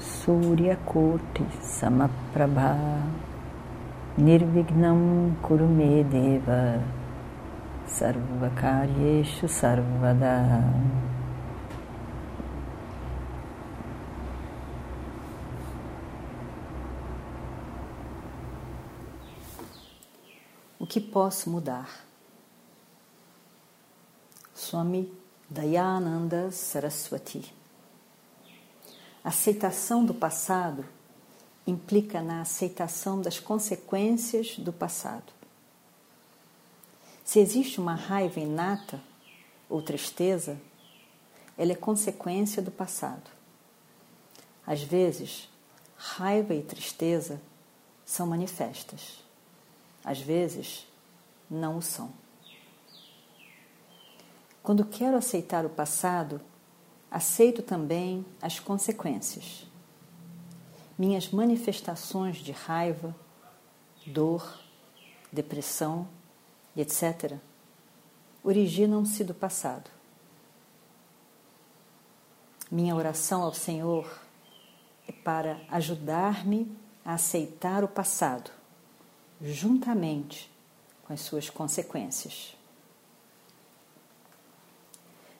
Suryakoti Samaprabha. Nirvignam Kurumedeva Sarvakaryeshu Sarvada. O que posso mudar? Swami Dayananda Saraswati aceitação do passado implica na aceitação das consequências do passado. Se existe uma raiva inata ou tristeza, ela é consequência do passado. Às vezes, raiva e tristeza são manifestas. Às vezes, não o são. Quando quero aceitar o passado, aceito também as consequências. Minhas manifestações de raiva, dor, depressão etc. originam-se do passado. Minha oração ao Senhor é para ajudar-me a aceitar o passado, juntamente com as suas consequências.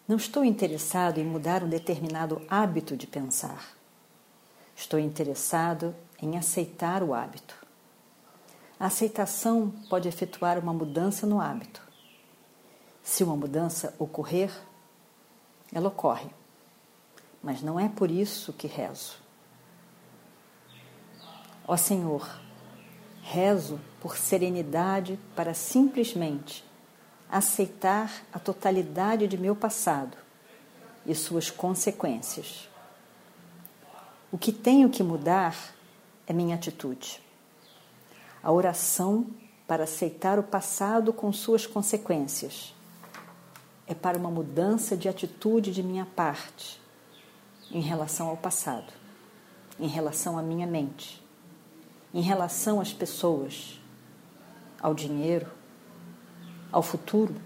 Não estou interessado em mudar um determinado hábito de pensar. Estou interessado em aceitar o hábito. A aceitação pode efetuar uma mudança no hábito. Se uma mudança ocorrer, ela ocorre. Mas não é por isso que rezo. Ó Senhor, rezo por serenidade para simplesmente aceitar a totalidade de meu passado e suas consequências. O que tenho que mudar é minha atitude. A oração para aceitar o passado com suas consequências é para uma mudança de atitude de minha parte em relação ao passado, em relação à minha mente, em relação às pessoas, ao dinheiro, ao futuro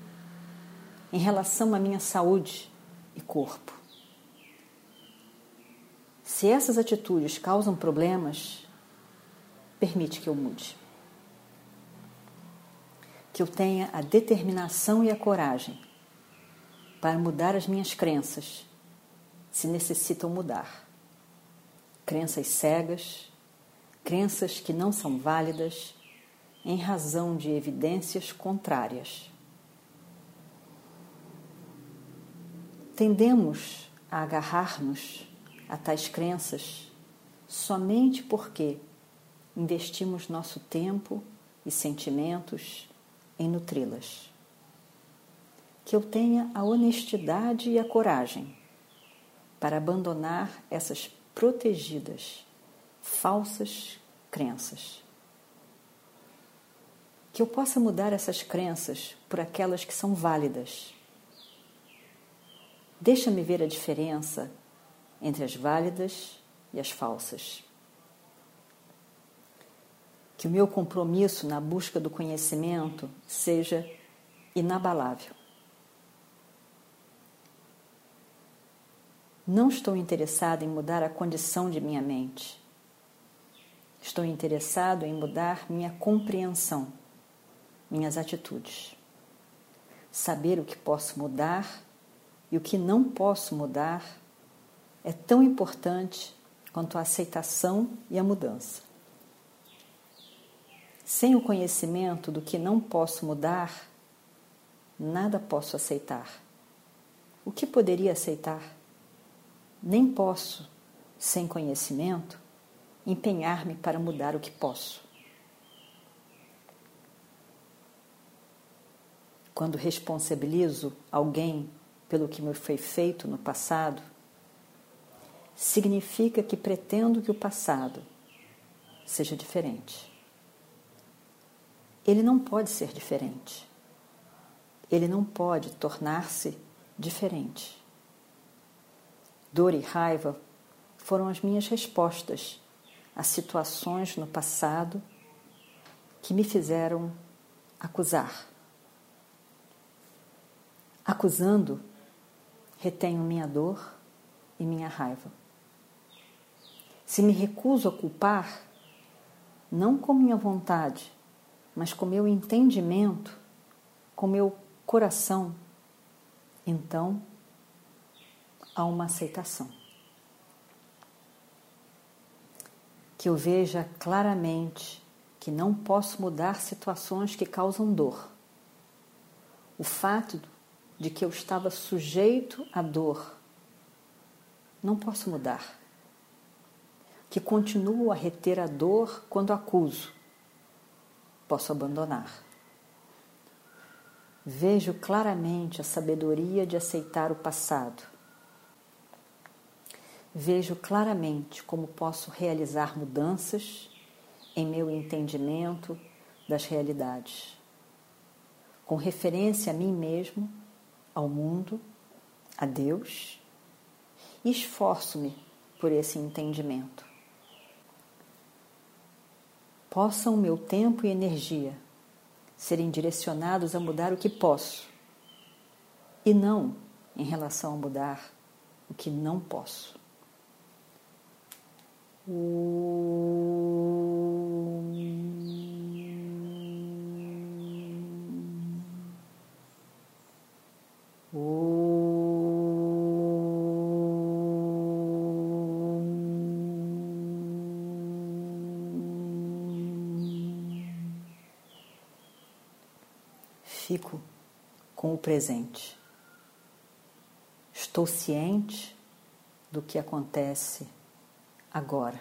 em relação à minha saúde e corpo. Se essas atitudes causam problemas, permite que eu mude. Que eu tenha a determinação e a coragem para mudar as minhas crenças, se necessitam mudar. Crenças cegas, crenças que não são válidas em razão de evidências contrárias. Tendemos a agarrar-nos a tais crenças somente porque investimos nosso tempo e sentimentos em nutri-las. Que eu tenha a honestidade e a coragem para abandonar essas protegidas, falsas crenças que eu possa mudar essas crenças por aquelas que são válidas. Deixa-me ver a diferença entre as válidas e as falsas. Que o meu compromisso na busca do conhecimento seja inabalável. Não estou interessado em mudar a condição de minha mente. Estou interessado em mudar minha compreensão minhas atitudes. Saber o que posso mudar e o que não posso mudar é tão importante quanto a aceitação e a mudança. Sem o conhecimento do que não posso mudar, nada posso aceitar. O que poderia aceitar? Nem posso, sem conhecimento, empenhar-me para mudar o que posso. Quando responsabilizo alguém pelo que me foi feito no passado, significa que pretendo que o passado seja diferente. Ele não pode ser diferente. Ele não pode tornar-se diferente. Dor e raiva foram as minhas respostas a situações no passado que me fizeram acusar. Acusando, retenho minha dor e minha raiva. Se me recuso a culpar, não com minha vontade, mas com meu entendimento, com meu coração, então há uma aceitação. Que eu veja claramente que não posso mudar situações que causam dor. O fato de que eu estava sujeito à dor, não posso mudar. Que continuo a reter a dor quando acuso, posso abandonar. Vejo claramente a sabedoria de aceitar o passado. Vejo claramente como posso realizar mudanças em meu entendimento das realidades, com referência a mim mesmo, ao mundo, a Deus, e esforço-me por esse entendimento. Possam meu tempo e energia serem direcionados a mudar o que posso e não em relação a mudar o que não posso. Fico com o presente. Estou ciente do que acontece agora.